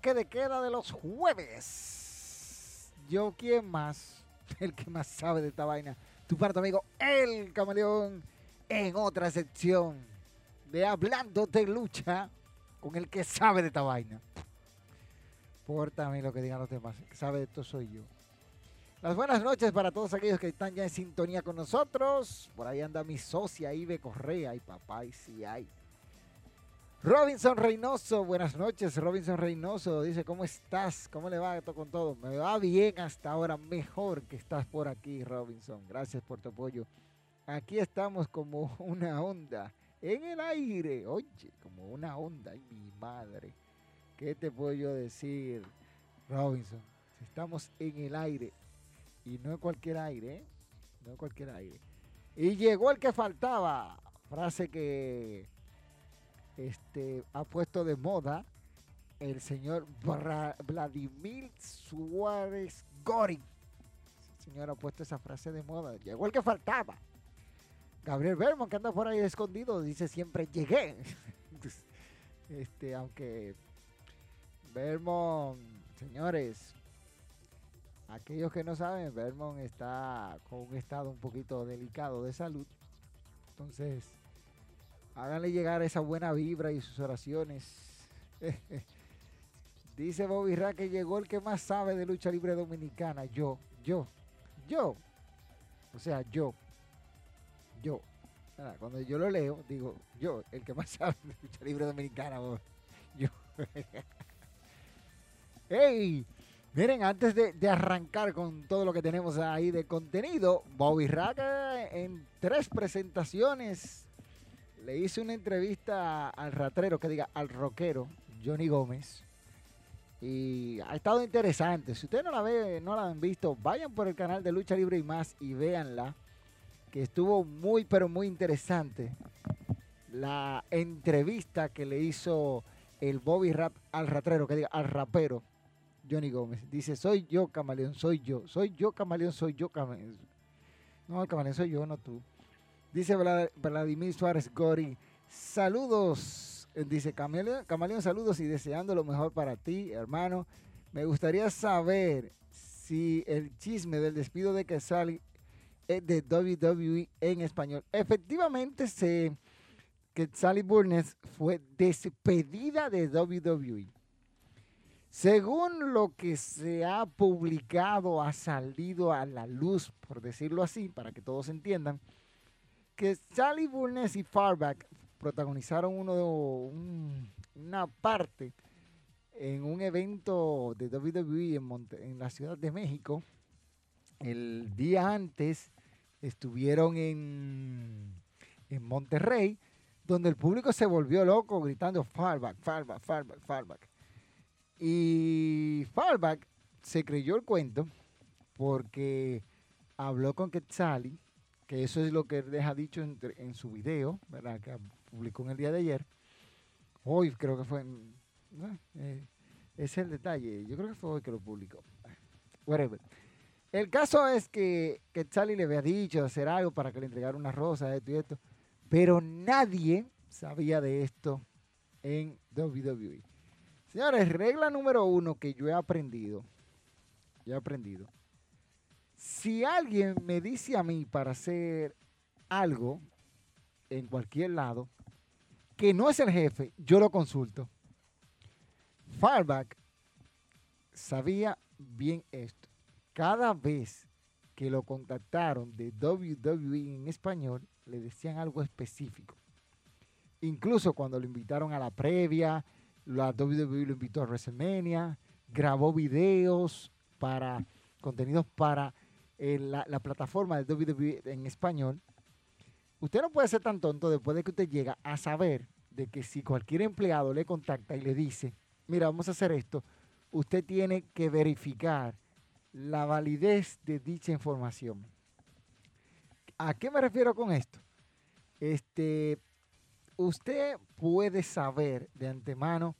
Toque de queda de los jueves. Yo, ¿quién más? El que más sabe de esta vaina. Tu parte, amigo, el camaleón, en otra sección de Hablando de Lucha con el que sabe de esta vaina. Porta a lo que digan los demás. El que sabe de esto soy yo. Las buenas noches para todos aquellos que están ya en sintonía con nosotros. Por ahí anda mi socia Ibe Correa y papá y si hay. Robinson Reynoso, buenas noches. Robinson Reynoso dice, ¿cómo estás? ¿Cómo le va con todo? Me va bien hasta ahora, mejor que estás por aquí, Robinson. Gracias por tu apoyo. Aquí estamos como una onda en el aire. Oye, como una onda. Ay, mi madre. ¿Qué te puedo yo decir, Robinson? Estamos en el aire. Y no en cualquier aire, ¿eh? No en cualquier aire. Y llegó el que faltaba. Frase que este, ha puesto de moda el señor Vladimir Suárez Gorin. El señor ha puesto esa frase de moda. Llegó el que faltaba. Gabriel Berman, que anda por ahí escondido, dice siempre llegué. este, aunque Vermont, señores, aquellos que no saben, Vermont está con un estado un poquito delicado de salud. Entonces, Háganle llegar esa buena vibra y sus oraciones. Dice Bobby Ra que llegó el que más sabe de lucha libre dominicana. Yo, yo, yo. O sea, yo. Yo. Cuando yo lo leo, digo, yo, el que más sabe de lucha libre dominicana. Yo. ¡Hey! Miren, antes de, arrancar con todo lo que tenemos ahí de contenido, Bobby Raga en tres presentaciones le hice una entrevista al ratrero, que diga, al rockero, Johnny Gómez. Y ha estado interesante. Si ustedes no la ven, no la han visto, vayan por el canal de Lucha Libre y más y véanla. Que estuvo muy, pero muy interesante. La entrevista que le hizo el Bobby Rap al ratrero, que diga, al rapero, Johnny Gómez. Dice, soy yo, camaleón, soy yo. Soy yo, camaleón, soy yo, camaleón. No, el camaleón soy yo, no tú. Dice Vladimir Suárez Gori, saludos. Dice Camaleón, saludos y deseando lo mejor para ti, hermano. Me gustaría saber si el chisme del despido de Quesali es de WWE en español. Efectivamente, se, Sally Burnes fue despedida de WWE. Según lo que se ha publicado, ha salido a la luz, por decirlo así, para que todos entiendan que Sally Burnes y Farback protagonizaron uno, una parte en un evento de WWE en, en la Ciudad de México. El día antes estuvieron en, en Monterrey, donde el público se volvió loco gritando Farback, Farback, Farback, Farback. Y Farback se creyó el cuento porque habló con Quetzali que eso es lo que él deja dicho en, su video, ¿verdad? Que publicó en el día de ayer. Hoy creo que fue, eh, es el detalle, yo creo que fue hoy que lo publicó. Whatever. El caso es que, que Charlie le había dicho hacer algo para que le entregara una rosa, esto y esto. Pero nadie sabía de esto en WWE. Señores, regla número uno que yo he aprendido. Yo he aprendido. Si alguien me dice a mí para hacer algo en cualquier lado, que no es el jefe, yo lo consulto. Farback sabía bien esto. Cada vez que lo contactaron de WWE en español, le decían algo específico. Incluso cuando lo invitaron a la previa, la WWE lo invitó a WrestleMania, grabó videos para contenidos para eh, la, la, plataforma de WWE en español. Usted no puede ser tan tonto después de que usted llega a saber de que si cualquier empleado le contacta y le dice, mira, vamos a hacer esto, usted tiene que verificar la validez de dicha información. ¿A qué me refiero con esto? Este, usted puede saber de antemano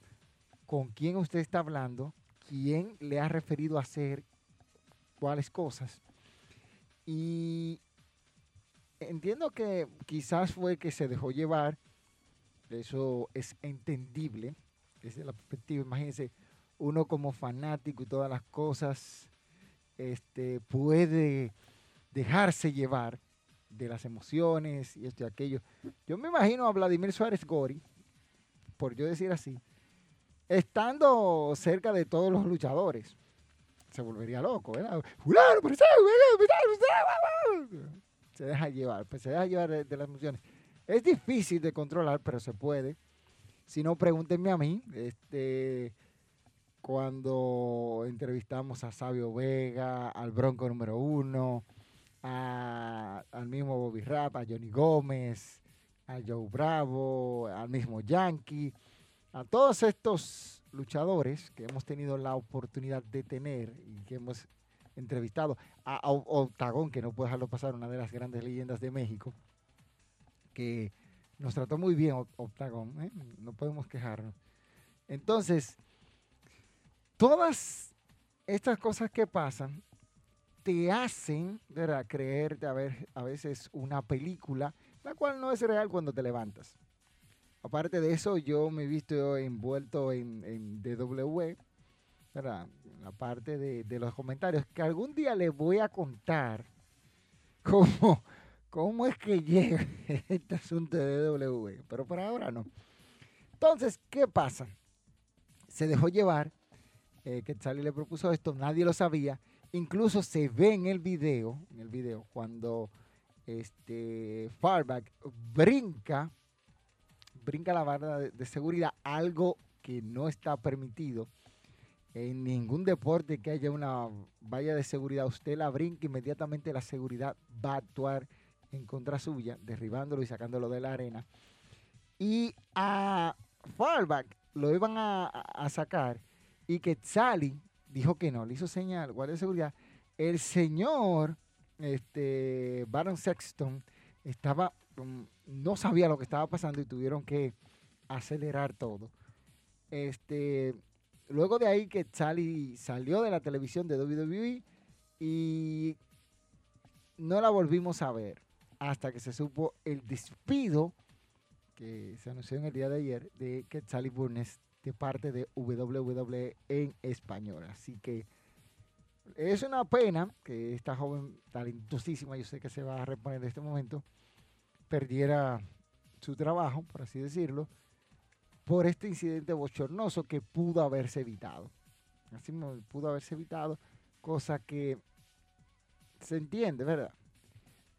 con quién usted está hablando, quién le ha referido a hacer cuáles cosas. Y entiendo que quizás fue que se dejó llevar, eso es entendible desde la perspectiva, imagínense, uno como fanático y todas las cosas, este, puede dejarse llevar de las emociones y esto y aquello. Yo me imagino a Vladimir Suárez Gori, por yo decir así, estando cerca de todos los luchadores. Se volvería loco, ¿verdad? Se deja llevar, pues se deja llevar de, las emociones. Es difícil de controlar, pero se puede. Si no, pregúntenme a mí. Este, cuando entrevistamos a Sabio Vega, al Bronco número uno, al mismo Bobby Rap, a Johnny Gómez, a Joe Bravo, al mismo Yankee, a todos estos luchadores que hemos tenido la oportunidad de tener y que hemos entrevistado, a, Octagón, que no puedo dejarlo pasar, una de las grandes leyendas de México, que nos trató muy bien Octagón, ¿eh? no podemos quejarnos. Entonces, todas estas cosas que pasan te hacen ¿verdad? creer de haber a veces una película, la cual no es real cuando te levantas. Aparte de eso, yo me he visto envuelto en, en DW, ¿verdad? la parte de, los comentarios, que algún día les voy a contar cómo, cómo es que llega este asunto de DW, pero por ahora no. Entonces, ¿qué pasa? Se dejó llevar, eh, que Charlie le propuso esto, nadie lo sabía, Incluso se ve en el video, en el video, cuando este Farback brinca, brinca la barra de, seguridad, algo que no está permitido. En ningún deporte que haya una valla de seguridad, usted la brinca, inmediatamente la seguridad va a actuar en contra suya, derribándolo y sacándolo de la arena. Y a Farback lo iban a, sacar y que Sally dijo que no, le hizo señal, guardia de seguridad. El señor, este, Baron Sexton, estaba, no sabía lo que estaba pasando y tuvieron que acelerar todo. Este, luego de ahí que Charlie salió de la televisión de WWE y no la volvimos a ver hasta que se supo el despido que se anunció en el día de ayer de que Charlie Burnes de parte de WWE en español. Así que es una pena que esta joven talentosísima, yo sé que se va a reponer de este momento, perdiera su trabajo, por así decirlo, por este incidente bochornoso que pudo haberse evitado. Así pudo haberse evitado, cosa que se entiende, ¿verdad?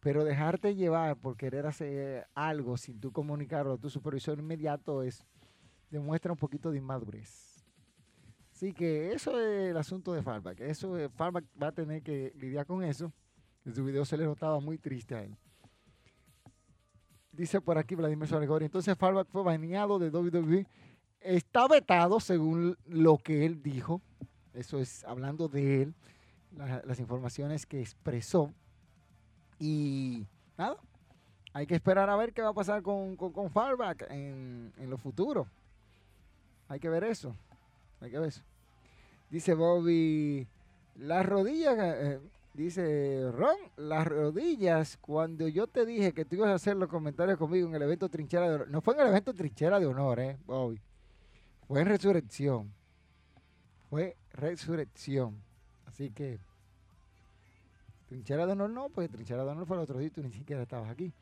Pero dejarte llevar por querer hacer algo sin tú comunicarlo a tu supervisor inmediato es demuestra un poquito de inmadurez. Así que eso es el asunto de Farback. Eso, Farback va a tener que lidiar con eso. En su video se le notaba muy triste a él. Dice por aquí Vladimir Suárez Entonces Farback fue baneado de WWE. Está vetado según lo que él dijo. Eso es hablando de él. las informaciones que expresó. Y nada. Hay que esperar a ver qué va a pasar con, con, Farback en, en lo futuro. Hay que ver eso. Hay que ver eso. Dice Bobby, las rodillas, eh, Dice Ron, las rodillas, cuando yo te dije que tú ibas a hacer los comentarios conmigo en el evento Trinchera de Honor, no fue en el evento Trinchera de Honor, eh, Bobby. Fue en Resurrección. Fue Resurrección. Así que, Trinchera de Honor no, pues Trinchera de Honor fue el otro día, tú ni siquiera estabas aquí.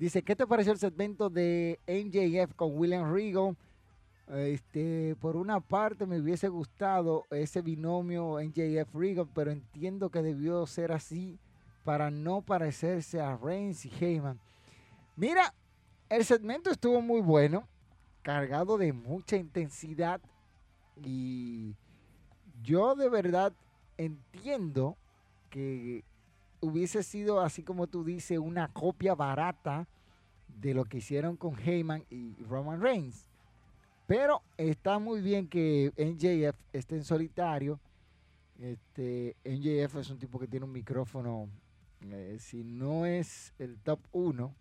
Dice, ¿qué te pareció el segmento de NJF con William Regal? Este, por una parte me hubiese gustado ese binomio NJF Regal, pero entiendo que debió ser así para no parecerse a Reigns y Heyman. Mira, el segmento estuvo muy bueno, cargado de mucha intensidad y yo de verdad entiendo que hubiese sido, así como tú dices, una copia barata de lo que hicieron con Heyman y Roman Reigns. Pero está muy bien que NJF esté en solitario. Este, NJF es un tipo que tiene un micrófono, eh, si no es el top 1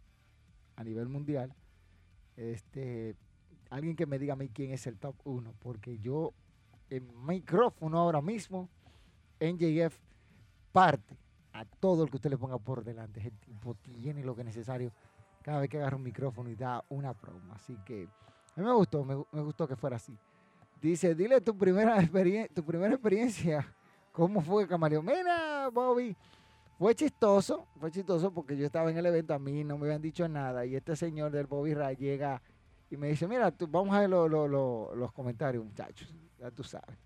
a nivel mundial, este, alguien que me diga a mí quién es el top 1, porque yo, en micrófono ahora mismo, NJF parte a todo el que usted le ponga por delante. El tipo tiene lo que es necesario cada vez que agarra un micrófono y da una promo. Así que a mí me gustó, me, gustó que fuera así. Dice, dile tu primera, tu primera experiencia, ¿cómo fue, Camaleón? Mira, Bobby, fue chistoso, fue chistoso porque yo estaba en el evento, a mí no me habían dicho nada y este señor del Bobby Ray llega y me dice, mira, tú, vamos a ver los comentarios, muchachos, ya tú sabes.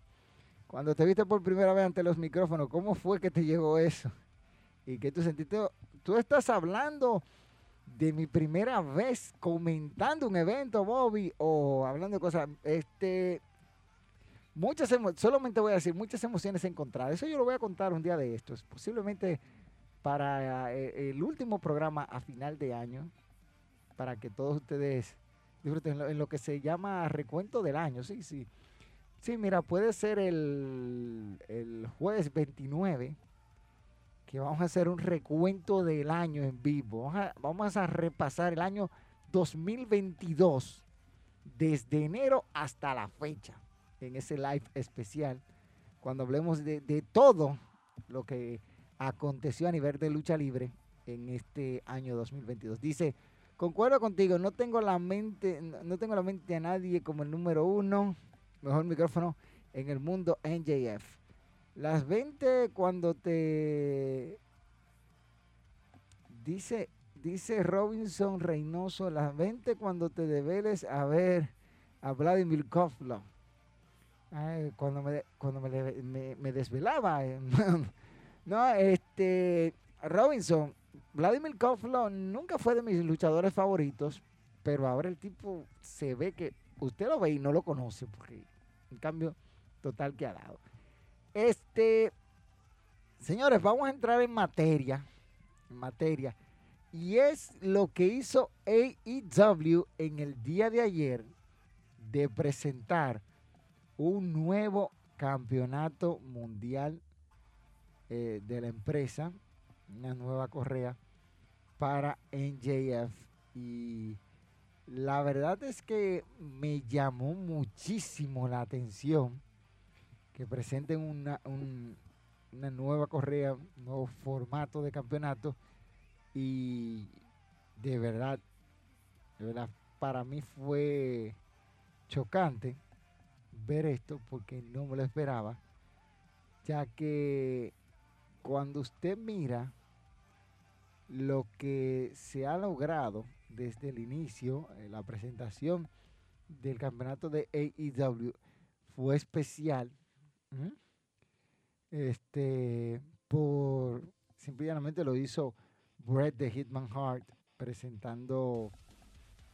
Cuando te viste por primera vez ante los micrófonos, ¿cómo fue que te llegó eso? y que tú sentiste, tú estás hablando de mi primera vez comentando un evento, Bobby, o hablando de cosas, este, muchas solamente voy a decir, muchas emociones encontradas. Eso yo lo voy a contar un día de estos, posiblemente para eh, el último programa a final de año, para que todos ustedes disfruten en lo, que se llama recuento del año, sí, sí. Sí, mira, puede ser el, el jueves 29 que vamos a hacer un recuento del año en vivo. Vamos a, repasar el año 2022 desde enero hasta la fecha en ese live especial cuando hablemos de, todo lo que aconteció a nivel de lucha libre en este año 2022. Dice, concuerdo contigo, no tengo la mente, no tengo la mente a nadie como el número uno, mejor micrófono en el mundo NJF. Las 20 cuando te... Dice, dice Robinson Reynoso, las 20 cuando te debeles a ver a Vladimir Kovlo. cuando me, cuando me, desvelaba. Eh, no, este, Robinson, Vladimir Kovlo nunca fue de mis luchadores favoritos, pero ahora el tipo se ve que usted lo ve y no lo conoce, porque en cambio total que ha dado. Este, señores, vamos a entrar en materia, en materia. Y es lo que hizo AEW en el día de ayer de presentar un nuevo campeonato mundial eh, de la empresa, una nueva correa para NJF. Y la verdad es que me llamó muchísimo la atención que presenten una, una nueva correa, un nuevo formato de campeonato. Y de verdad, de verdad, para mí fue chocante ver esto porque no me lo esperaba, ya que cuando usted mira lo que se ha logrado desde el inicio, eh, la presentación del campeonato de AEW fue especial este, por simplemente lo hizo Brett de Hitman Heart presentando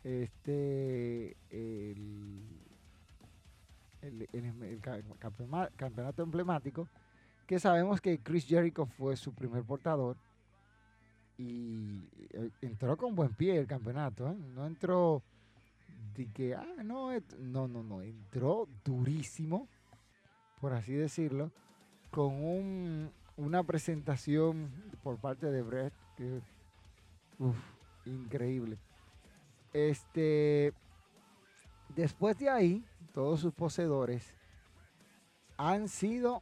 este el, campeonato emblemático que sabemos que Chris Jericho fue su primer portador y eh, entró con buen pie el campeonato, ¿eh? no entró de que, ah, no, no, no, no, entró durísimo por así decirlo, con una presentación por parte de Brett que increíble. Este, después de ahí, todos sus poseedores han sido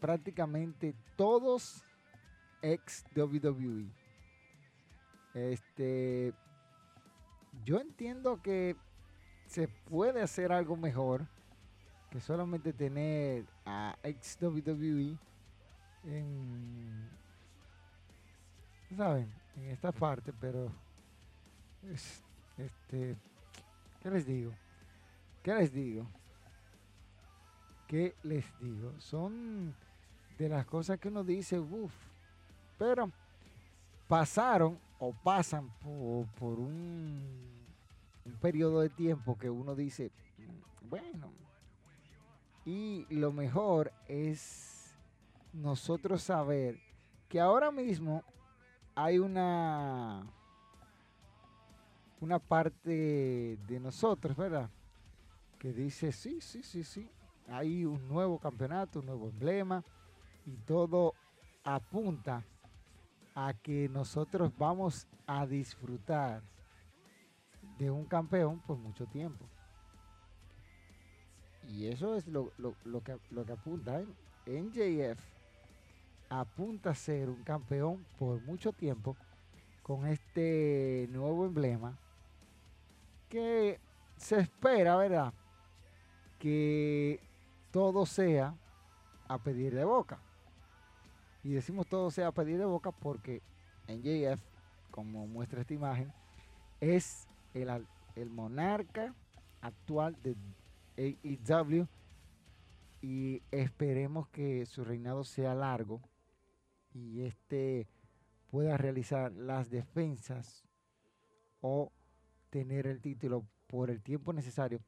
prácticamente todos ex WWE. Este, yo entiendo que se puede hacer algo mejor que solamente tener a ex WWE en, ¿saben? En esta parte, pero este, ¿qué les digo? ¿Qué les digo? ¿Qué les digo? Son de las cosas que uno dice, uff, pero pasaron o pasan por, un, un periodo de tiempo que uno dice, bueno, y lo mejor es nosotros saber que ahora mismo hay una una parte de nosotros, ¿verdad? Que dice, sí, sí, sí, sí, hay un nuevo campeonato, un nuevo emblema y todo apunta a que nosotros vamos a disfrutar de un campeón por mucho tiempo. Y eso es lo, que, lo que apunta. ¿eh? NJF apunta a ser un campeón por mucho tiempo con este nuevo emblema que se espera, ¿verdad? Que todo sea a pedir de boca. Y decimos todo sea a pedir de boca porque NJF, como muestra esta imagen, es el, el monarca actual de AEW y esperemos que su reinado sea largo y este pueda realizar las defensas o tener el título por el tiempo necesario.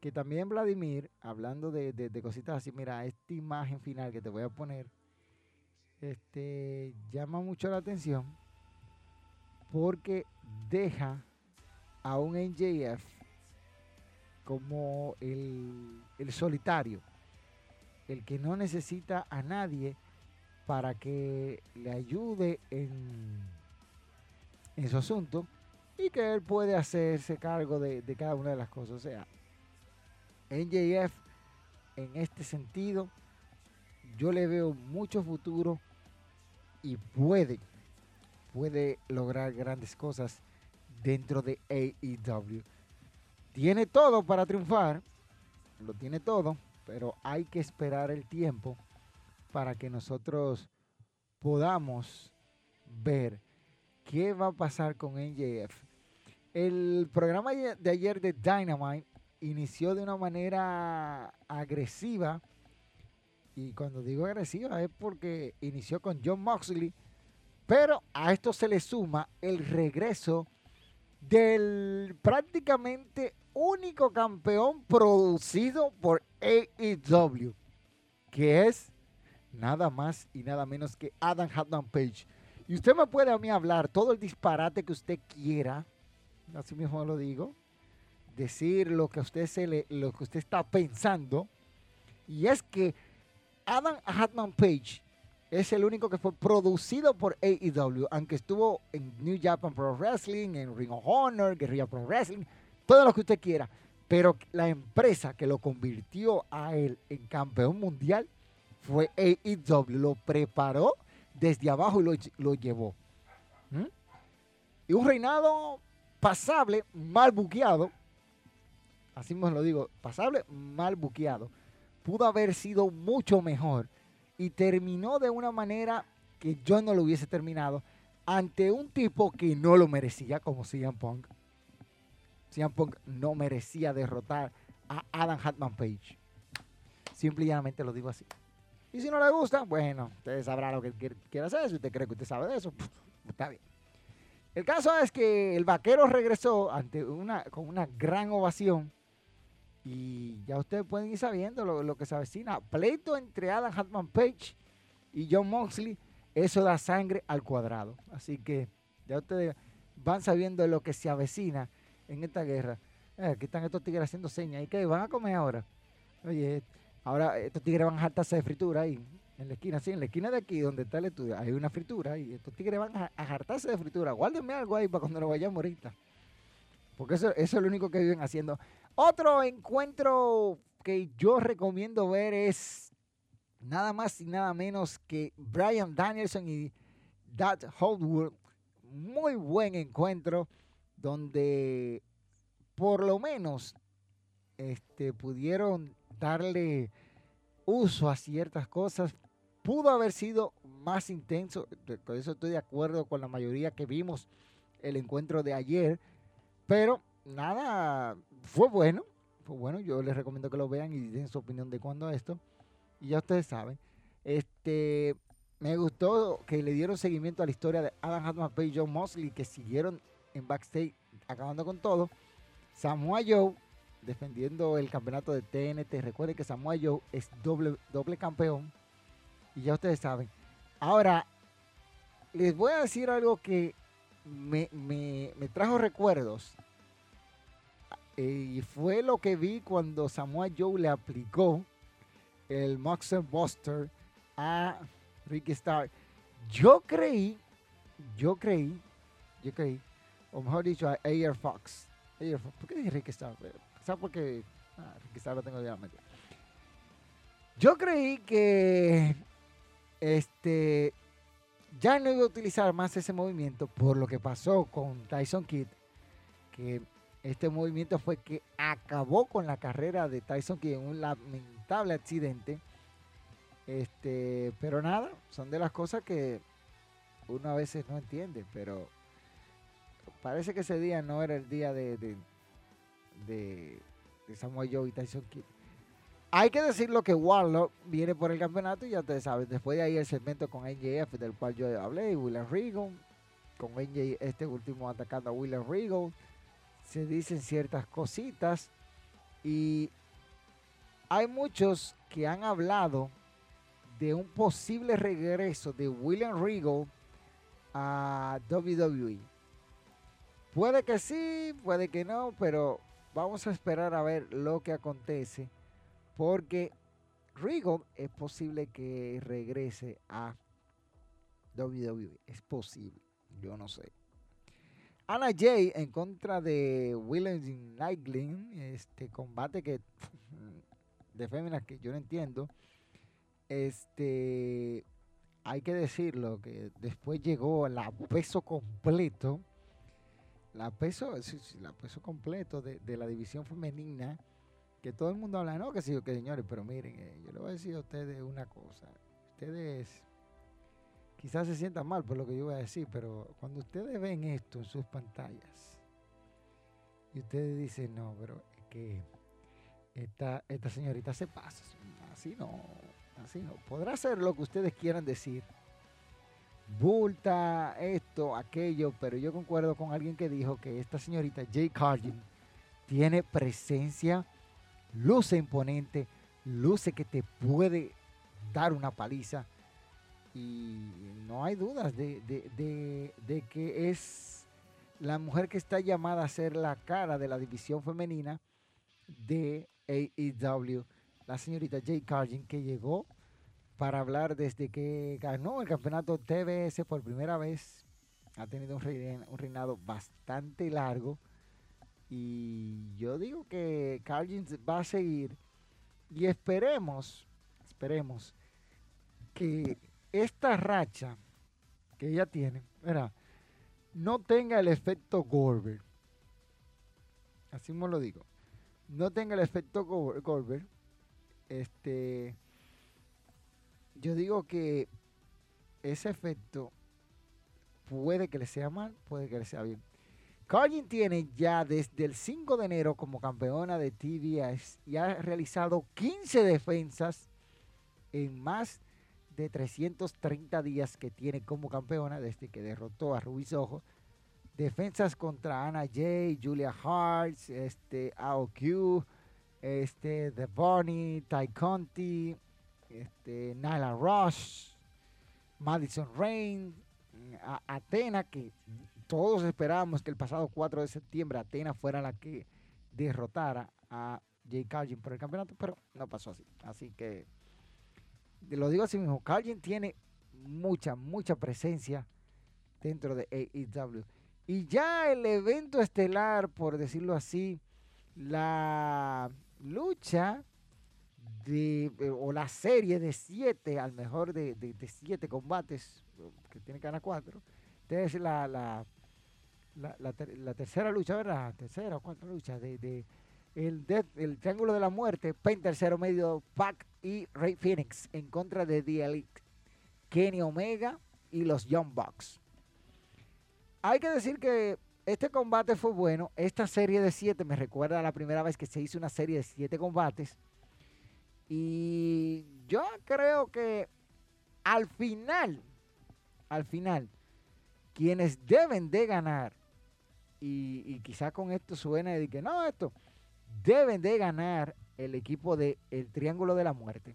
Que también Vladimir, hablando de, cositas así, mira, esta imagen final que te voy a poner, este, llama mucho la atención porque deja a un NJF como el, solitario, el que no necesita a nadie para que le ayude en, en su asunto y que él puede hacerse cargo de, cada una de las cosas. O sea, NJF en este sentido, yo le veo mucho futuro y puede, puede lograr grandes cosas dentro de AEW. Tiene todo para triunfar, lo tiene todo, pero hay que esperar el tiempo para que nosotros podamos ver qué va a pasar con NJF. El programa de ayer de Dynamite inició de una manera agresiva. Y cuando digo agresiva es porque inició con John Moxley. Pero a esto se le suma el regreso del prácticamente único campeón producido por AEW, que es nada más y nada menos que Adam Hatman Page. Y usted me puede a mí hablar todo el disparate que usted quiera, así mismo lo digo, decir lo que usted se le, lo que usted está pensando, y es que Adam Hatman Page es el único que fue producido por AEW, aunque estuvo en New Japan Pro Wrestling, en Ring of Honor, Guerrilla Pro Wrestling, todo lo que usted quiera. Pero la empresa que lo convirtió a él en campeón mundial fue AEW. Lo preparó desde abajo y lo, llevó. ¿Mm? Y un reinado pasable, mal buqueado, así me lo digo, pasable, mal buqueado, pudo haber sido mucho mejor y terminó de una manera que yo no lo hubiese terminado ante un tipo que no lo merecía como CM Punk. CM Punk no merecía derrotar a Adam Hatman Page. Simple y llanamente lo digo así. Y si no le gusta, bueno, usted sabrá lo que quiere hacer. Si usted cree que usted sabe de eso, está bien. El caso es que el vaquero regresó ante una, con una gran ovación. Y ya ustedes pueden ir sabiendo lo, que se avecina. Pleito entre Adam Hatman Page y John Moxley. Eso da sangre al cuadrado. Así que ya ustedes van sabiendo lo que se avecina en esta guerra. Eh, aquí están estos tigres haciendo señas. ¿Y qué? ¿Van a comer ahora? Oye, Ahora estos tigres van a jartarse de fritura ahí, en la esquina, sí, en la esquina de aquí donde está el estudio, hay una fritura y estos tigres van a, hartarse de fritura. Guárdenme algo ahí para cuando nos vayamos ahorita. Porque eso, eso es lo único que viven haciendo. Otro encuentro que yo recomiendo ver es nada más y nada menos que Brian Danielson y That Whole World. Muy buen encuentro donde por lo menos este, pudieron darle uso a ciertas cosas. Pudo haber sido más intenso, con eso estoy de acuerdo con la mayoría que vimos el encuentro de ayer, pero nada, fue bueno, fue bueno, yo les recomiendo que lo vean y den su opinión de cuándo esto, y ya ustedes saben, este, me gustó que le dieron seguimiento a la historia de Adam Hatman y John Mosley, que siguieron en backstage acabando con todo, Samoa Joe defendiendo el campeonato de TNT. Recuerden que Samoa Joe es doble, doble campeón. Y ya ustedes saben. Ahora, les voy a decir algo que me, trajo recuerdos. Eh, y fue lo que vi cuando Samoa Joe le aplicó el Moxer Buster a Ricky Starr. Yo creí, yo creí, yo creí, o mejor dicho, a Air Fox. Air Fox. ¿Por qué dije Ricky Starr? ¿Sabes por qué? Ah, quizás lo tengo ya metido. Yo creí que este ya no iba a utilizar más ese movimiento por lo que pasó con Tyson Kidd, que este movimiento fue que acabó con la carrera de Tyson Kidd en un lamentable accidente. Este, pero nada, son de las cosas que uno a veces no entiende, pero parece que ese día no era el día de, de, Samuel Joe y Tyson Kidd. Hay que decirlo que Warlock viene por el campeonato y ya ustedes saben. Después de ahí el segmento con NJF, del cual yo hablé, y William Regal, con NJ, este último atacando a William Regal. Se dicen ciertas cositas y hay muchos que han hablado de un posible regreso de William Regal a WWE. Puede que sí, puede que no, pero vamos a esperar a ver lo que acontece porque Regal es posible que regrese a WWE. Es posible, yo no sé. Ana Jay en contra de William Knightley, este combate que de féminas que yo no entiendo. Este hay que decirlo que después llegó la peso completo la peso, la peso completo de, la división femenina, que todo el mundo habla, no, que sí, que señores, pero miren, eh, yo le voy a decir a ustedes una cosa. Ustedes quizás se sientan mal por lo que yo voy a decir, pero cuando ustedes ven esto en sus pantallas y ustedes dicen, no, pero es que esta, esta señorita se pasa, así no, así no. Podrá ser lo que ustedes quieran decir bulta, esto, aquello, pero yo concuerdo con alguien que dijo que esta señorita Jay Cargin tiene presencia, luce imponente, luce que te puede dar una paliza y no hay dudas de, de, que es la mujer que está llamada a ser la cara de la división femenina de AEW, la señorita Jay Cargin, que llegó para hablar desde que ganó el campeonato TBS por primera vez. Ha tenido un reinado bastante largo. Y yo digo que Carlin va a seguir. Y esperemos, esperemos que esta racha que ella tiene, no tenga el efecto Goldberg. Así me lo digo. No tenga el efecto Goldberg. Este yo digo que ese efecto puede que le sea mal, puede que le sea bien. Carlin tiene ya desde el 5 de enero como campeona de TBS y ha realizado 15 defensas en más de 330 días que tiene como campeona desde que derrotó a Ruiz Ojo. Defensas contra Anna Jay, Julia Hart, este, AOQ, este, The Bonnie, Ty Conti, este, Rush, Madison Rain, Atena, que todos esperábamos que el pasado 4 de septiembre Atena fuera la que derrotara a Jay Carlin por el campeonato, pero no pasó así. Así que lo digo así mismo, Carlin tiene mucha, mucha presencia dentro de AEW. Y ya el evento estelar, por decirlo así, la lucha de, eh, o la serie de siete, al mejor de, de, siete combates, que tiene que ganar cuatro. Esta es la, la, la, ter- la tercera lucha, ¿verdad? Tercera o cuarta lucha de, de el, Death- el Triángulo de la Muerte, Pain tercero medio, Pac y Ray Phoenix en contra de The Elite, Kenny Omega y los Young Bucks. Hay que decir que este combate fue bueno. Esta serie de siete me recuerda a la primera vez que se hizo una serie de siete combates. Y yo creo que al final, al final, quienes deben de ganar, y, y quizá con esto suene de que no, esto, deben de ganar el equipo de el Triángulo de la Muerte.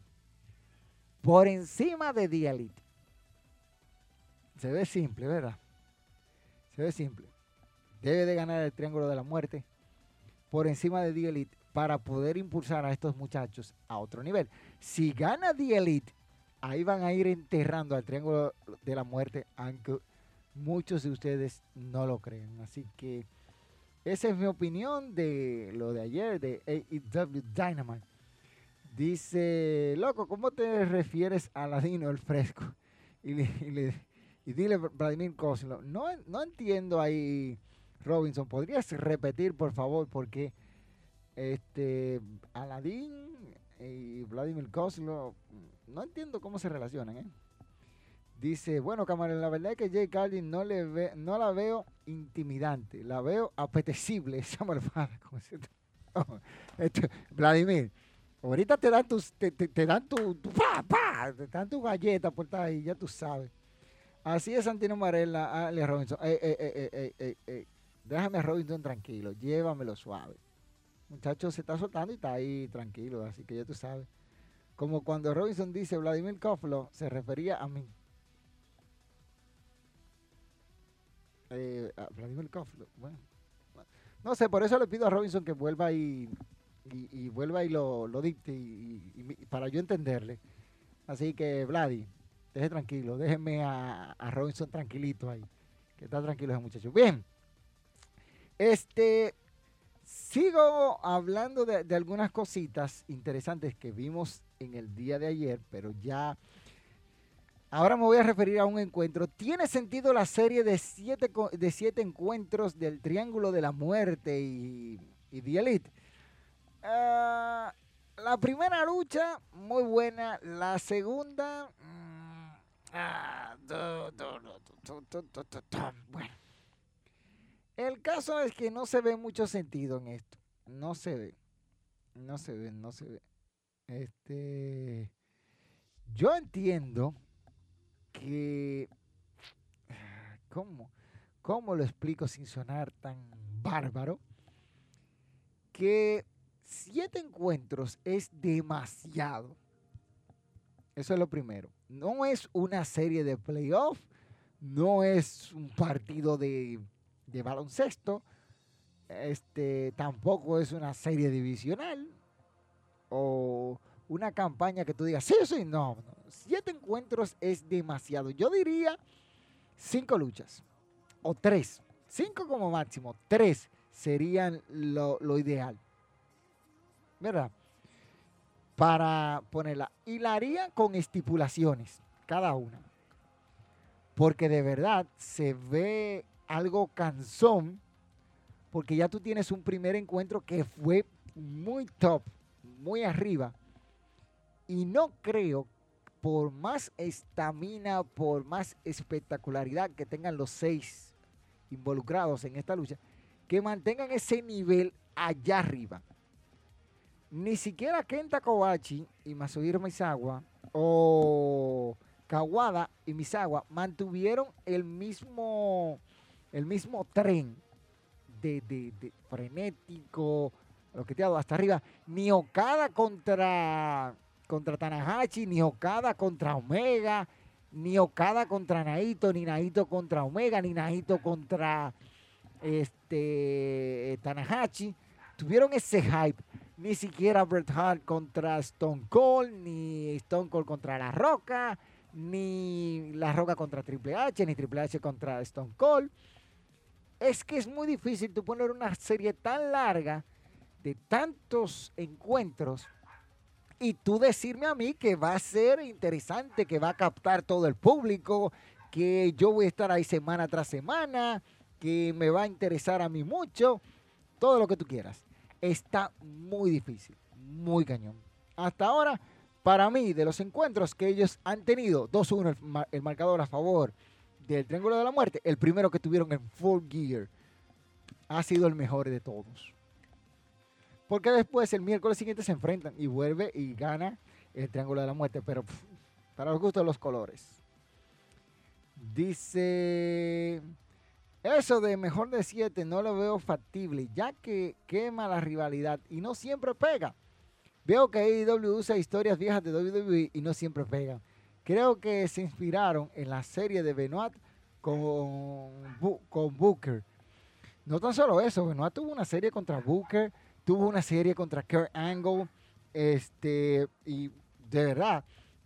Por encima de The Elite. Se ve simple, ¿verdad? Se ve simple. Debe de ganar el Triángulo de la Muerte por encima de The Elite para poder impulsar a estos muchachos a otro nivel. Si gana The Elite, ahí van a ir enterrando al Triángulo de la Muerte, aunque muchos de ustedes no lo crean. Así que esa es mi opinión de lo de ayer de AEW Dynamite. Dice, loco, ¿cómo te refieres a Ladino el fresco? Y le- y dile Vladimir Kozlov, no, no entiendo ahí, Robinson, ¿podrías repetir, por favor, porque este Aladín y Vladimir Kozlov, no entiendo cómo se relacionan, ¿eh? Dice, bueno, camarón, la verdad es que Jay Carlin no, le ve, no la veo intimidante, la veo apetecible, esa malvada. si- Oh, Vladimir, ahorita te dan tus, te, dan tu, pa, te dan tu galleta por estar ahí, ya tú sabes. Así es Santino Marella, Ale Robinson. Ey, ey, ey. Déjame a Robinson tranquilo, llévamelo suave. Muchacho se está soltando y está ahí tranquilo, así que ya tú sabes. Como cuando Robinson dice Vladimir Kozlov, se refería a mí. Eh, a Vladimir Kozlov, bueno. No sé, por eso le pido a Robinson que vuelva y, y, vuelva y lo, lo dicte y para yo entenderle. Así que, Vladi, deje tranquilo, déjeme a, a Robinson tranquilito ahí, que está tranquilo ese muchacho. Bien, este, sigo hablando de, algunas cositas interesantes que vimos en el día de ayer, pero ya ahora me voy a referir a un encuentro. ¿Tiene sentido la serie de siete, de siete encuentros del Triángulo de la Muerte y, y The Elite? Ah, la primera lucha, muy buena. La segunda, mm, ah, bueno. El caso es que no se ve mucho sentido en esto. No se ve. No se ve, no se ve. Este. Yo entiendo que. ¿Cómo? ¿Cómo lo explico sin sonar tan bárbaro? Que siete encuentros es demasiado. Eso es lo primero. No es una serie de playoff. No es un partido de, de baloncesto. Este tampoco es una serie divisional. O una campaña que tú digas, sí, sí, no, no. Siete encuentros es demasiado. Yo diría cinco luchas. O tres. Cinco como máximo. Tres serían lo, lo ideal. ¿Verdad? Para ponerla. Y la haría con estipulaciones, cada una. Porque de verdad se ve algo cansón. Porque ya tú tienes un primer encuentro que fue muy top, muy arriba. Y no creo, por más estamina, por más espectacularidad que tengan los seis involucrados en esta lucha, que mantengan ese nivel allá arriba. Ni siquiera Kenta Kobachi y Masahiro Misawa o Kawada y Misawa mantuvieron el mismo, el mismo tren de, de- frenético, lo que te hago hasta arriba. Ni Okada contra, contra Tanahashi, ni Okada contra Omega, ni Okada contra Naito, ni Naito contra Omega, ni Naito contra este Tanahashi. Tuvieron ese hype. Ni siquiera Bret Hart contra Stone Cold, ni Stone Cold contra La Roca, ni La Roca contra Triple H, ni Triple H contra Stone Cold. Es que es muy difícil tú poner una serie tan larga de tantos encuentros y tú decirme a mí que va a ser interesante, que va a captar todo el público, que yo voy a estar ahí semana tras semana, que me va a interesar a mí mucho, todo lo que tú quieras. Está muy difícil, muy cañón. Hasta ahora, para mí, de los encuentros que ellos han tenido, 2-1 el, el, marcador a favor del Triángulo de la Muerte, el primero que tuvieron en Full Gear, ha sido el mejor de todos. Porque después, el miércoles siguiente, se enfrentan y vuelve y gana el Triángulo de la Muerte, pero para los gustos de los colores. Dice, eso de mejor de 7 no lo veo factible, ya que quema la rivalidad y no siempre pega. Veo que AEW usa historias viejas de WWE y no siempre pegan. Creo que se inspiraron en la serie de Benoit con, con Booker. No tan solo eso, Benoit tuvo una serie contra Booker, tuvo una serie contra Kurt Angle, este, y de verdad,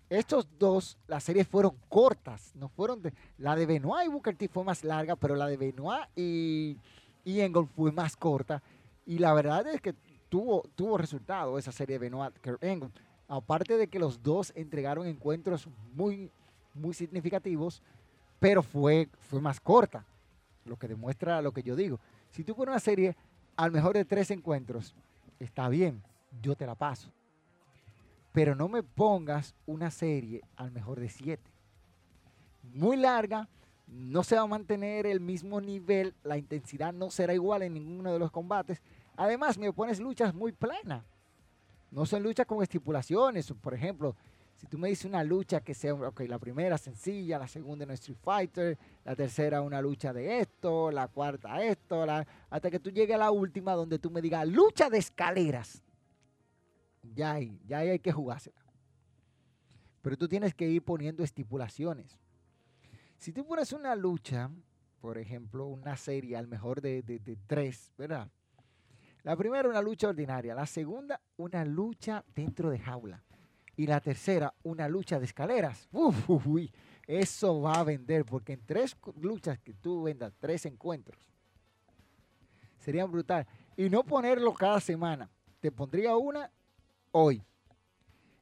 estos dos, las series fueron cortas, no fueron la de Benoit y Booker T fue más larga, pero la de Benoit y, y Angle fue más corta, y la verdad es que tuvo, tuvo resultado esa serie de Benoit Kurt Angle. Aparte de que los dos entregaron encuentros muy, muy significativos, pero fue, fue más corta, lo que demuestra lo que yo digo. Si tú pones una serie al mejor de tres encuentros, está bien, yo te la paso. Pero no me pongas una serie al mejor de siete. Muy larga, no se va a mantener el mismo nivel, la intensidad no será igual en ninguno de los combates. Además, me pones luchas muy plenas. No son luchas con estipulaciones. Por ejemplo, si tú me dices una lucha que sea, ok, la primera sencilla, la segunda en Street Fighter, la tercera una lucha de esto, la cuarta esto, hasta que tú llegues a la última donde tú me digas lucha de escaleras. Ya hay, ya hay, hay que jugársela. Pero tú tienes que ir poniendo estipulaciones. Si tú pones una lucha, por ejemplo, una serie al mejor de, de, de tres, ¿verdad? La primera, una lucha ordinaria. La segunda, una lucha dentro de jaula. Y la tercera, una lucha de escaleras. Uf, uf, uy, eso va a vender, porque en tres luchas que tú vendas, tres encuentros, sería brutal. Y no ponerlo cada semana. Te pondría una hoy.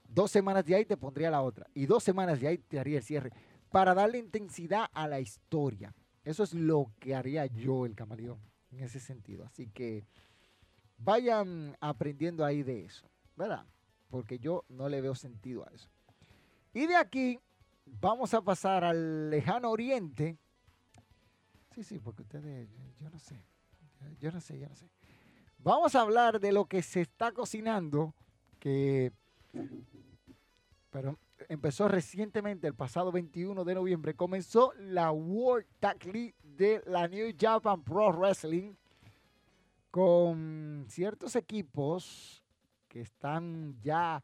Dos semanas de ahí te pondría la otra. Y dos semanas de ahí te haría el cierre. Para darle intensidad a la historia. Eso es lo que haría yo, el camaleón, en ese sentido. Así que vayan aprendiendo ahí de eso, ¿verdad? Porque yo no le veo sentido a eso. Y de aquí vamos a pasar al lejano oriente. Sí, sí, porque ustedes, yo no sé, yo no sé, yo no sé. Vamos a hablar de lo que se está cocinando, que pero empezó recientemente, el pasado 21 de noviembre, comenzó la World Tag League de la New Japan Pro Wrestling con ciertos equipos que están ya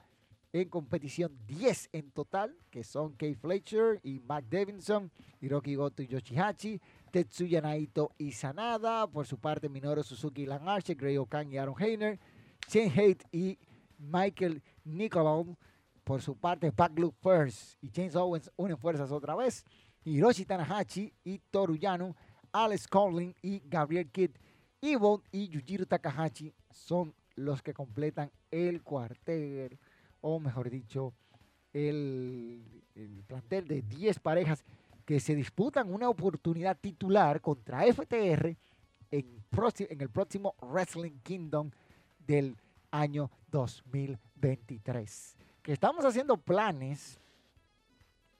en competición, 10 en total, que son Kay Fletcher y Mac Davidson, Hiroki Goto y Yoshihachi, Tetsuya Naito y Sanada, por su parte Minoru Suzuki y Lan Archer, Gray Okan y Aaron Heiner, Shane Haight y Michael Nicolon, por su parte Pac Luke First y James Owens unen fuerzas otra vez, Hiroshi Tanahashi y Toru Yano, Alex Conlin y Gabriel Kidd Evil y Yujiro Takahashi son los que completan el cuartel, o mejor dicho, el, el plantel de 10 parejas que se disputan una oportunidad titular contra FTR en, en, el próximo Wrestling Kingdom del año 2023. Que estamos haciendo planes,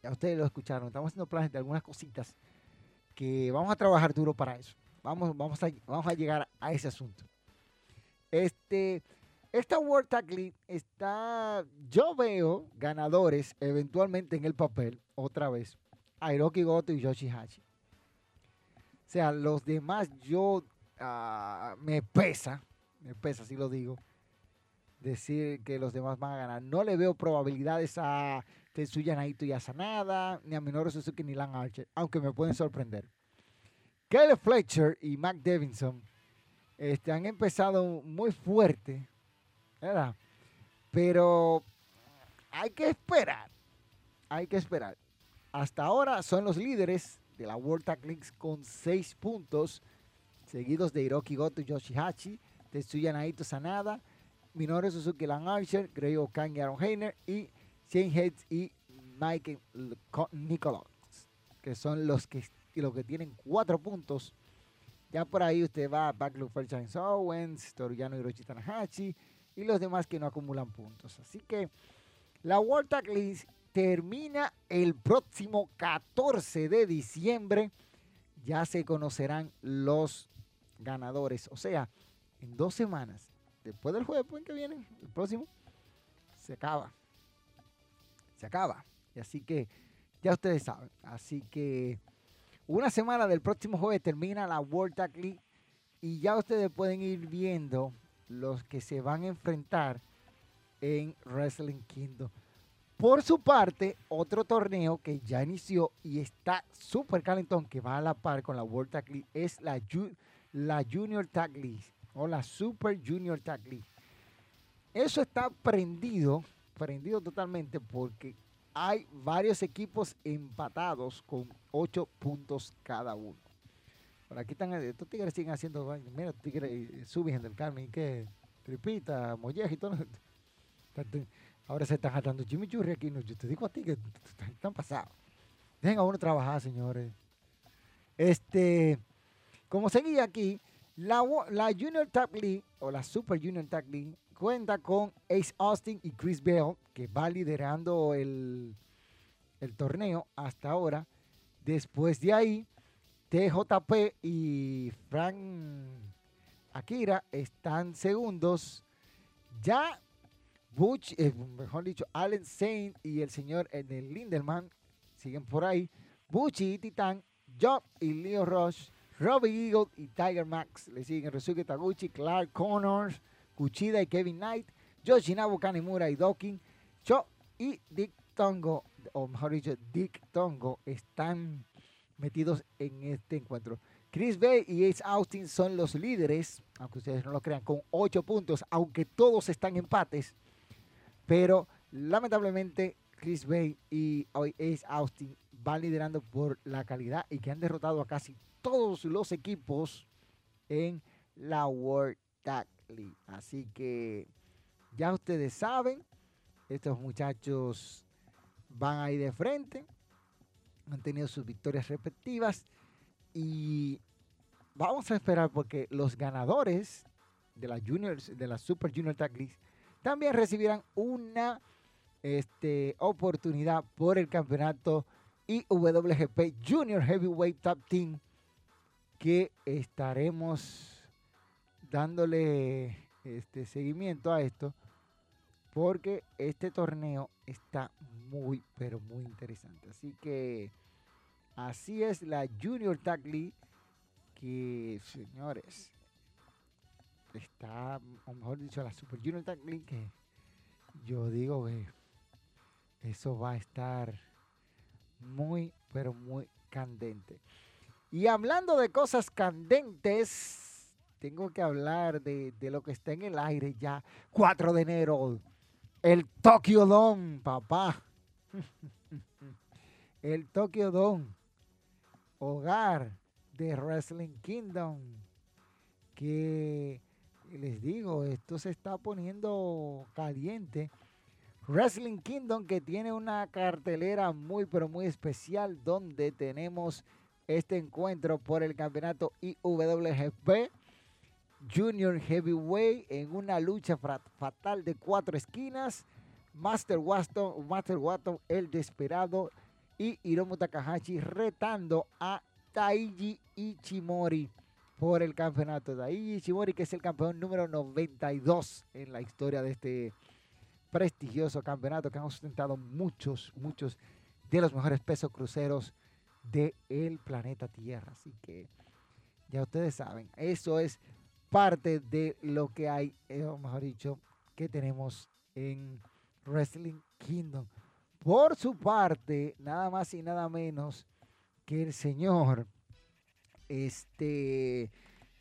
ya ustedes lo escucharon, estamos haciendo planes de algunas cositas que vamos a trabajar duro para eso. Vamos, vamos, a, vamos a llegar a ese asunto. Este, esta World Tag League está, yo veo ganadores eventualmente en el papel, otra vez, Hiroki Goto y Yoshihashi. O sea, los demás yo uh, me pesa, me pesa si lo digo, decir que los demás van a ganar. No le veo probabilidades a Tetsuya Naito y a Sanada, ni a Minoru Suzuki ni Lan Archer, aunque me pueden sorprender. Kelly Fletcher y Mac Davidson este, han empezado muy fuerte, ¿verdad? Pero hay que esperar, hay que esperar. Hasta ahora son los líderes de la World Tag League con seis puntos, seguidos de Hiroki Goto y Yoshihachi, Tetsuya Naito Sanada, Minoru Suzuki, Lan Archer, Greg O'Kane y Aaron Heiner. Y Shane Heads y Mike Nicholas, que son los que, los que tienen cuatro puntos. Ya por ahí usted va a Backlund Fairchild Owens, Toriyano Hiroshi Tanahashi y los demás que no acumulan puntos. Así que la World Tag League termina el próximo 14 de diciembre. Ya se conocerán los ganadores. O sea, en dos semanas, después del jueves pues, que viene, el próximo, se acaba. Se acaba. Y así que ya ustedes saben. Así que una semana del próximo jueves termina la World Tag League. Y ya ustedes pueden ir viendo los que se van a enfrentar en Wrestling Kingdom. Por su parte, otro torneo que ya inició y está súper calentón, que va a la par con la World Tag League, es la, la Junior Tag League o la Super Junior Tag League. Eso está prendido, prendido totalmente porque hay varios equipos empatados con ocho puntos cada uno. Por aquí están, estos tigres siguen haciendo, mira, tigres eh, suben del Carmen, que tripita, molleja y todo. Ahora se están jalando Jimmy Churri aquí. Yo te digo a ti que están pasados. Dejen a uno trabajar, señores. Este, como seguía aquí, la, la Junior Tag League o la Super Junior Tag League cuenta con Ace Austin y Chris Bell, que va liderando el, el torneo hasta ahora. Después de ahí, TJP y Frank Akira están segundos. Ya Butch, eh, mejor dicho, Allen Saint y el señor el Lindelman siguen por ahí. Butch y Titan, Job y Leo Rush, Robbie Eagle y Tiger Max le siguen. Resuke Taguchi, Clark Connors, Kuchida y Kevin Knight, Yoshinabu Kanimura y Dawkins, Cho y Dick Tongo, o mejor dicho, Dick Tongo, están metidos en este encuentro. Chris Bay y Ace Austin son los líderes, aunque ustedes no lo crean, con ocho puntos, aunque todos están empates. Pero lamentablemente Chris Bay y Ace Austin van liderando por la calidad y que han derrotado a casi todos los equipos en la World Tag Así que ya ustedes saben, estos muchachos van ahí de frente han tenido sus victorias respectivas y vamos a esperar porque los ganadores de la juniors, de la Super Junior Tag League también recibirán una este, oportunidad por el campeonato IWGP Junior Heavyweight Top Team que estaremos dándole este seguimiento a esto porque este torneo está muy, pero muy interesante. Así que así es la Junior Tag League, que señores, está, o mejor dicho, la Super Junior Tag League, que yo digo que eso va a estar muy, pero muy candente. Y hablando de cosas candentes, tengo que hablar de, de lo que está en el aire ya, 4 de enero el Tokyo Dome, papá. El Tokyo Dome, hogar de Wrestling Kingdom. Que les digo, esto se está poniendo caliente. Wrestling Kingdom que tiene una cartelera muy pero muy especial donde tenemos este encuentro por el campeonato IWGP Junior Heavyweight en una lucha fatal de cuatro esquinas. Master Watson, Master Watson, el desesperado y Hiromu Takahashi retando a Taiji Ichimori por el campeonato. Taiji Ichimori que es el campeón número 92 en la historia de este prestigioso campeonato que han sustentado muchos, muchos de los mejores pesos cruceros del planeta Tierra. Así que ya ustedes saben, eso es parte de lo que hay, eh, mejor dicho, que tenemos en Wrestling Kingdom. Por su parte, nada más y nada menos que el señor este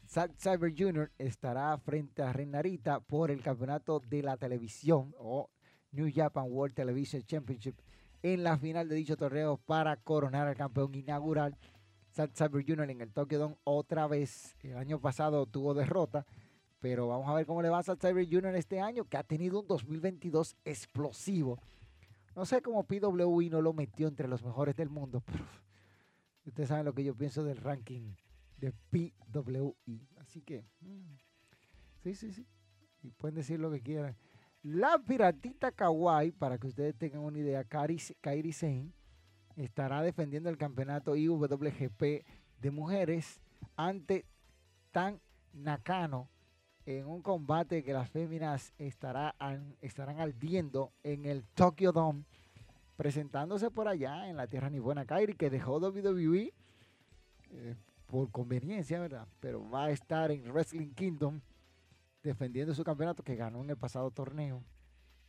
Cyber Jr. estará frente a Renarita por el campeonato de la televisión o New Japan World Television Championship en la final de dicho torneo para coronar al campeón inaugural Zack Sabre Jr. en el Tokyo Dome otra vez. El año pasado tuvo derrota, Pero vamos a ver cómo le va a Zack Sabre Jr. este año, que ha tenido un 2022 explosivo. No sé cómo PWI no lo metió entre los mejores del mundo, pero ustedes saben lo que yo pienso del ranking de PWI. Así que, mm, sí, sí, sí. Y pueden decir lo que quieran. La piratita Kawaii, para que ustedes tengan una idea, Kairi Sane estará defendiendo el campeonato IWGP de mujeres ante Tan Nakano en un combate que las féminas estarán ardiendo en el Tokyo Dome, presentándose por allá en la tierra ni buena Kairi, que dejó WWE eh, por conveniencia, ¿verdad? Pero va a estar en Wrestling Kingdom defendiendo su campeonato que ganó en el pasado torneo.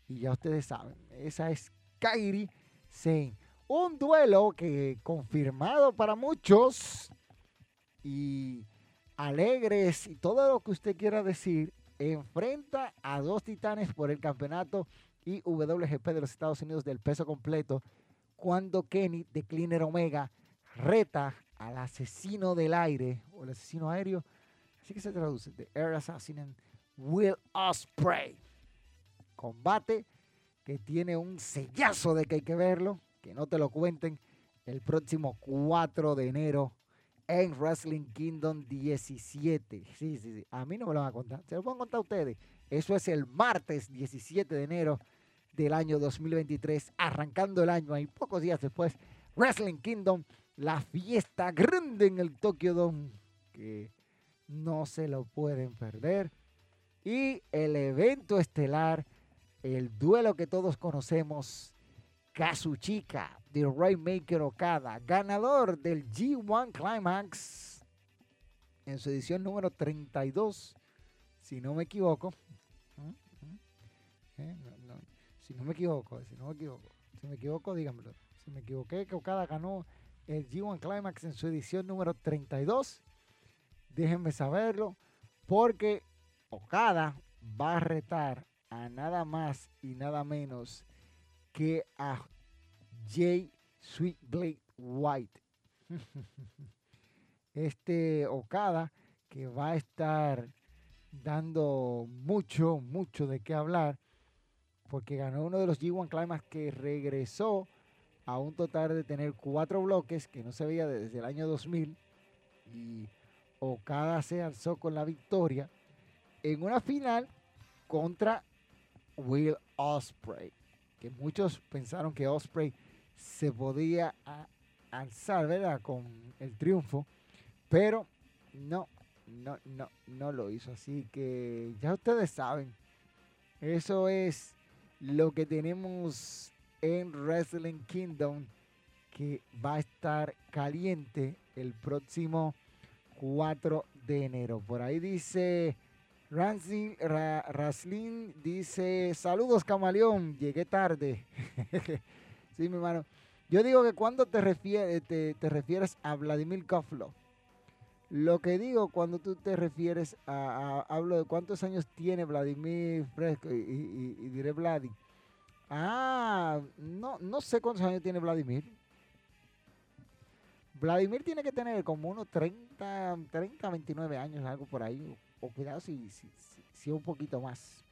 Y ya ustedes saben, esa es Kairi Sane. Un duelo que confirmado para muchos y alegres y todo lo que usted quiera decir, enfrenta a dos titanes por el campeonato IWGP de los Estados Unidos del peso completo, cuando Kenny de Cleaner Omega reta al asesino del aire o el asesino aéreo, así que se traduce, The Air Assassin Will Osprey. Combate que tiene un sellazo de que hay que verlo, que no te lo cuenten, el próximo 4 de enero en Wrestling Kingdom 17. Sí, sí, sí. A mí no me lo van a contar. Se lo pueden contar a ustedes. Eso es el martes 17 de enero del año 2023, arrancando el año ahí pocos días después. Wrestling Kingdom, la fiesta grande en el Tokyo Dome, que no se lo pueden perder. Y el evento estelar, el duelo que todos conocemos, Kazuchika de Raymaker Okada, ganador del G1 Climax en su edición número 32, si no me equivoco. ¿Eh? si no me equivoco, si no me equivoco, si me equivoco, díganmelo. Si me equivoqué, que Okada ganó el G1 Climax en su edición número 32, déjenme saberlo, porque Okada va a retar a nada más y nada menos que a Jay Sweetblade White. Este Okada que va a estar dando mucho, mucho de qué hablar, porque ganó uno de los G1 Climax que regresó a un total de tener cuatro bloques que no se veía desde el año 2000 y Okada se alzó con la victoria en una final contra Will Osprey que muchos pensaron que Osprey se podía alzar, ¿verdad? Con el triunfo, pero no, no, no, no lo hizo. Así que ya ustedes saben, eso es lo que tenemos en Wrestling Kingdom, que va a estar caliente el próximo 4 de enero. Por ahí dice Rancy Raslin dice, saludos camaleón, llegué tarde. sí, mi hermano. Yo digo que cuando te, refieres, te, refieres a Vladimir Kovlov, lo que digo cuando tú te refieres a, hablo de cuántos años tiene Vladimir Fresco y, diré Vladi. Ah, no, no sé cuántos años tiene Vladimir. Vladimir tiene que tener como unos 30, 30, 29 años, algo por ahí, o cuidado si, si, un poquito más.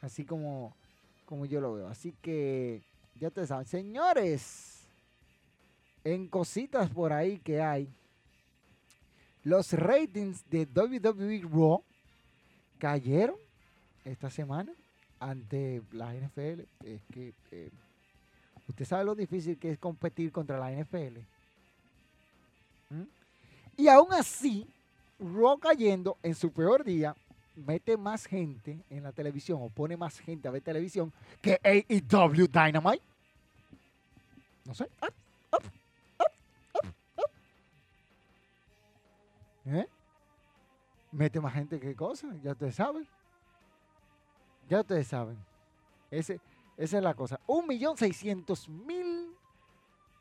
Así como, como yo lo veo. Así que ya te saben. Señores, en cositas por ahí que hay, los ratings de WWE Raw cayeron esta semana ante la NFL. Es que eh, usted sabe lo difícil que es competir contra la NFL. ¿Mm? Y aún así, Raw cayendo en su peor día, mete más gente en la televisión o pone más gente a ver televisión que AEW Dynamite. No sé. ¿Eh? Mete más gente que cosa, ya ustedes saben. Ya ustedes saben. Ese, esa es la cosa. Un millón seiscientos mil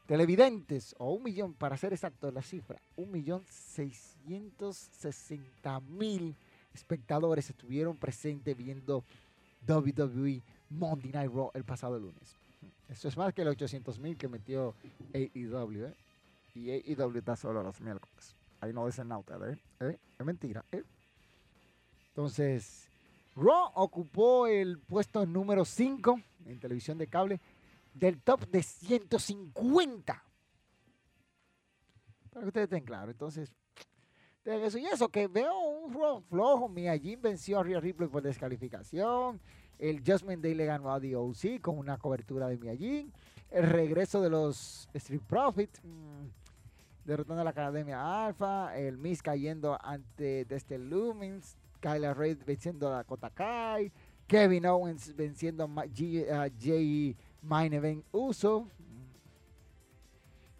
televidentes, o un millón, para ser exacto la cifra, un millón seiscientos sesenta mil espectadores estuvieron presentes viendo WWE Monday Night Raw el pasado lunes. Eso es más que los 800 mil que metió AEW, ¿eh? Y AEW está solo los miércoles. Ahí no dicen nada, ¿eh? Es mentira, ¿eh? Entonces, Raw ocupó el puesto número 5 en televisión de cable del top de 150. Para que ustedes estén claros. Entonces, eso y eso, que veo un Raw flojo. Mia Jim venció a Rhea Ripley por descalificación. El Judgment Day le ganó a The OC con una cobertura de Mia Jim. El regreso de los Street Profits. mm, derrotando a la Academia Alpha. El Miz cayendo ante Dexter Lumens. Kyla Ray venciendo a Dakota Kai. Kevin Owens venciendo a Jay Main Event Uso.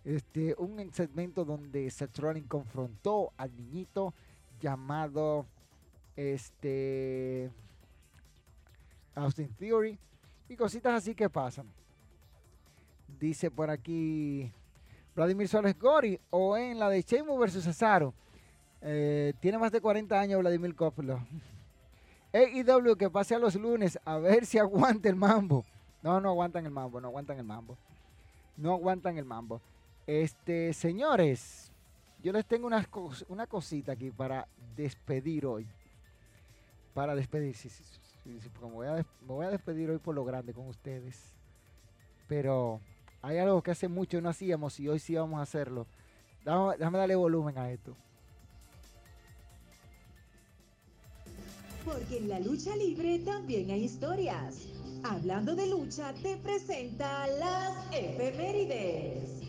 Este, un segmento donde Seth Rollins confrontó al niñito llamado este Austin Theory y cositas así que pasan. Dice por aquí Vladimir Suárez Gori o en la de Sheamus versus Cesaro. Eh, tiene más de 40 años Vladimir Koplo. AEW que pase a los lunes a ver si aguanta el mambo. No, no aguantan el mambo, no aguantan el mambo. No aguantan el mambo. Este, señores, yo les tengo cos- una cosita aquí para despedir hoy. Para despedir, sí, sí, sí, porque me voy, a me voy a despedir hoy por lo grande con ustedes. Pero hay algo que hace mucho no hacíamos y hoy sí vamos a hacerlo. Déjame, déjame darle volumen a esto. Porque en la lucha libre también hay historias. Hablando de lucha, te presenta las efemérides.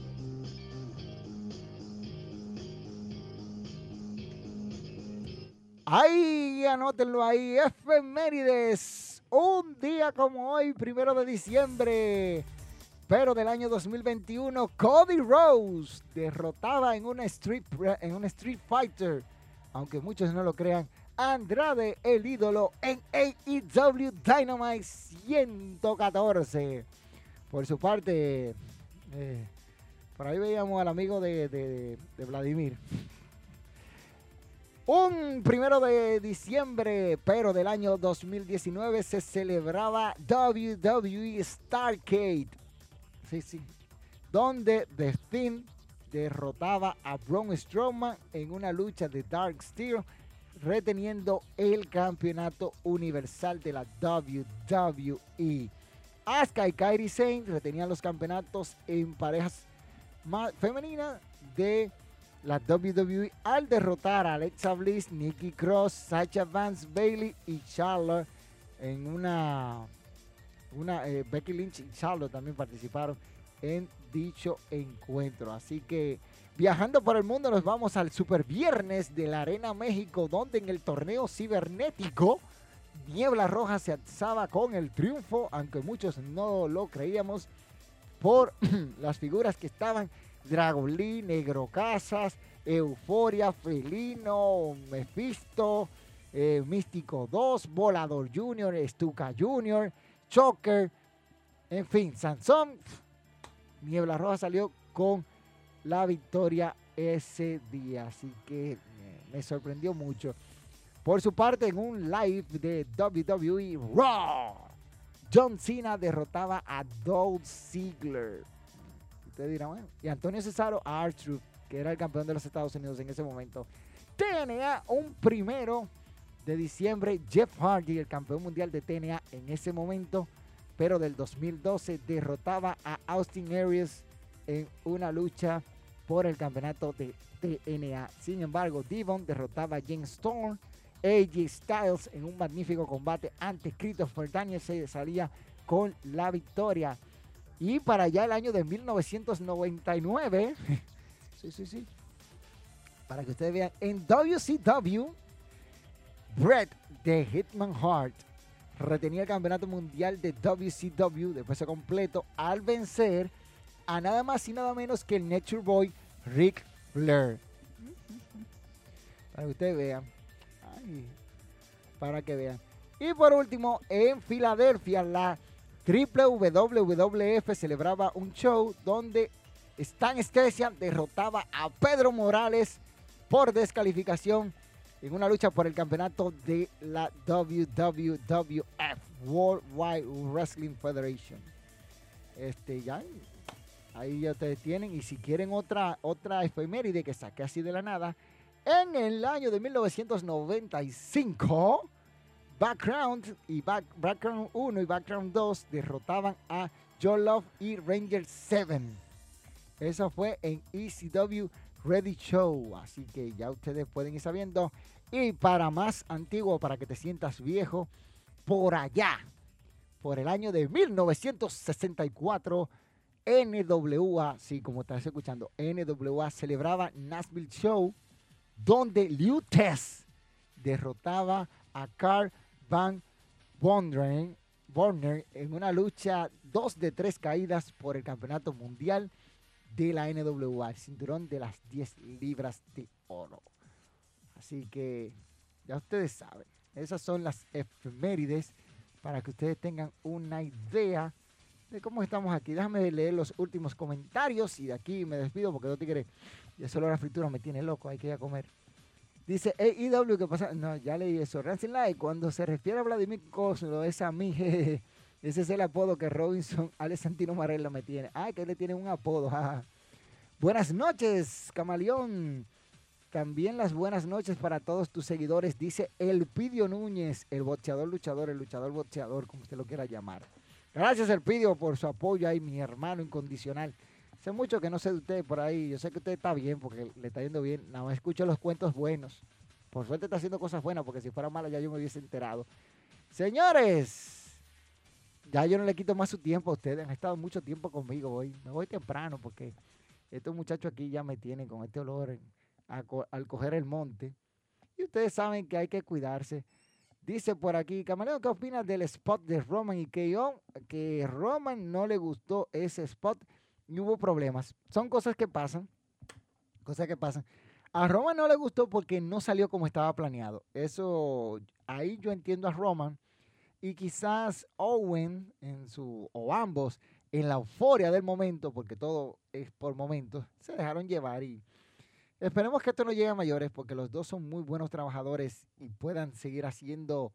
Ahí, anótenlo ahí, efemérides. Un día como hoy, primero de diciembre, pero del año 2021, Cody Rose derrotaba en una Street, en una street Fighter, aunque muchos no lo crean, Andrade, el ídolo, en AEW Dynamite 114. Por su parte, eh, por ahí veíamos al amigo de- Vladimir. Un primero de diciembre, pero del año 2019, se celebraba WWE Starcade. Sí, sí. Donde The Finn derrotaba a Braun Strowman en una lucha de Dark Steel, reteniendo el campeonato universal de la WWE. Asuka y Kairi Sane retenían los campeonatos en parejas femeninas de la WWE al derrotar a Alexa Bliss, Nikki Cross, Sacha Vance, Bailey y Charlotte en una, una eh, Becky Lynch y Charlotte también participaron en dicho encuentro. Así que viajando por el mundo nos vamos al Super Viernes de la Arena México, donde en el torneo cibernético Niebla Roja se alzaba con el triunfo, aunque muchos no lo creíamos por las figuras que estaban Dragon Lee, Negro Casas, Euforia, Felino, Mephisto, eh, Místico 2, Volador Junior, Stuka Junior, Choker, en fin, Sansón. Niebla Roja salió con la victoria ese día, así que eh, me sorprendió mucho. Por su parte, en un live de WWE Raw, John Cena derrotaba a Dolph Ziggler. Ustedes dirán, bueno, y Antonio Cesaro a R-Truth, que era el campeón de los Estados Unidos en ese momento. TNA, un primero de diciembre, Jeff Hardy, el campeón mundial de TNA en ese momento, pero del 2012 derrotaba a Austin Aries en una lucha por el campeonato de TNA. Sin embargo, Devon derrotaba a James Storm, AJ Styles en un magnífico combate ante Christopher Daniels se salía con la victoria. Y para allá el año de 1999, sí, sí, sí, para que ustedes vean, en WCW, Bret de Hitman Hart retenía el campeonato mundial de WCW de peso completo al vencer a nada más y nada menos que el Nature Boy Rick Flair. Para que ustedes vean. Para que vean. Y por último, en Filadelfia, la WWF celebraba un show donde Stan Stesian derrotaba a Pedro Morales por descalificación en una lucha por el campeonato de la WWF, World Wide Wrestling Federation. Este, ya, ahí ya ustedes tienen. Y si quieren otra, otra efeméride que saqué así de la nada, en el año de 1995, Background y Background 1 y Background 2 derrotaban a Joe Love y Ranger 7. Eso fue en ECW Ready Show. Así que ya ustedes pueden ir sabiendo. Y para más antiguo, para que te sientas viejo, por allá, por el año de 1964, NWA, sí, como estás escuchando, NWA celebraba Nashville Show, donde Liu Tess derrotaba a Carl Van Wonderen, Warner en una lucha dos de tres caídas por el campeonato mundial de la NWA, el cinturón de las 10 libras de oro. Así que ya ustedes saben, esas son las efemérides para que ustedes tengan una idea cómo estamos aquí. Déjame leer los últimos comentarios y de aquí me despido porque no te quiere. Ya solo la fritura me tiene loco, hay que ir a comer. Dice AEW, ¿qué pasa? No, ya leí eso. Ransom Light, cuando se refiere a Vladimir Cosmo, es a mí, Ese es el apodo que Robinson Alessandino Marello me tiene. Ah, que le tiene un apodo. Buenas noches, camaleón. También las buenas noches para todos tus seguidores, dice Elpidio Núñez, el boxeador luchador, el luchador boxeador, como usted lo quiera llamar. Gracias Elpidio por su apoyo ahí, mi hermano incondicional. Sé mucho que no sé de usted por ahí, yo sé que usted está bien porque le está yendo bien, nada más escucho los cuentos buenos. Por suerte está haciendo cosas buenas porque si fuera mala ya yo me hubiese enterado. Señores, ya yo no le quito más su tiempo a ustedes, han estado mucho tiempo conmigo hoy. Me voy temprano porque estos muchachos aquí ya me tienen con este olor al coger el monte. Y ustedes saben que hay que cuidarse. Dice por aquí, Camarero, ¿qué opinas del spot de Roman y KO? Que Roman no le gustó ese spot y hubo problemas. Son cosas que pasan. Cosas que pasan. A Roman no le gustó porque no salió como estaba planeado. Eso, ahí yo entiendo a Roman. Y quizás Owen en su, o ambos, en la euforia del momento, porque todo es por momentos, se dejaron llevar y esperemos que esto no llegue a mayores, porque los dos son muy buenos trabajadores y puedan seguir haciendo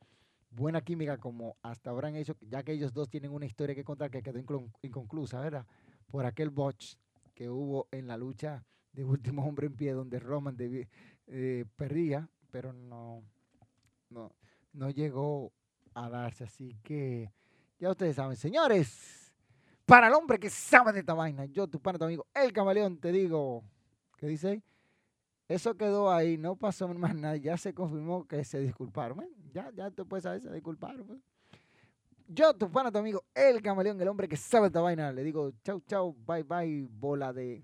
buena química como hasta ahora han hecho, ya que ellos dos tienen una historia que contar que quedó inconclusa, ¿verdad? Por aquel botch que hubo en la lucha de último hombre en pie, donde Roman eh, perdía, pero no, no, no llegó a darse. Así que ya ustedes saben, señores, para el hombre que sabe de esta vaina, yo, tu pana, tu amigo, el camaleón, te digo, ¿qué dice ahí? Eso quedó ahí, no pasó más nada, ya se confirmó que se disculparon. ya, ya tú puedes saber, se disculparon. Pues. Yo, tu pana, tu amigo, el camaleón, el hombre que sabe esta vaina, le digo chau, chau, bye, bye, bola de...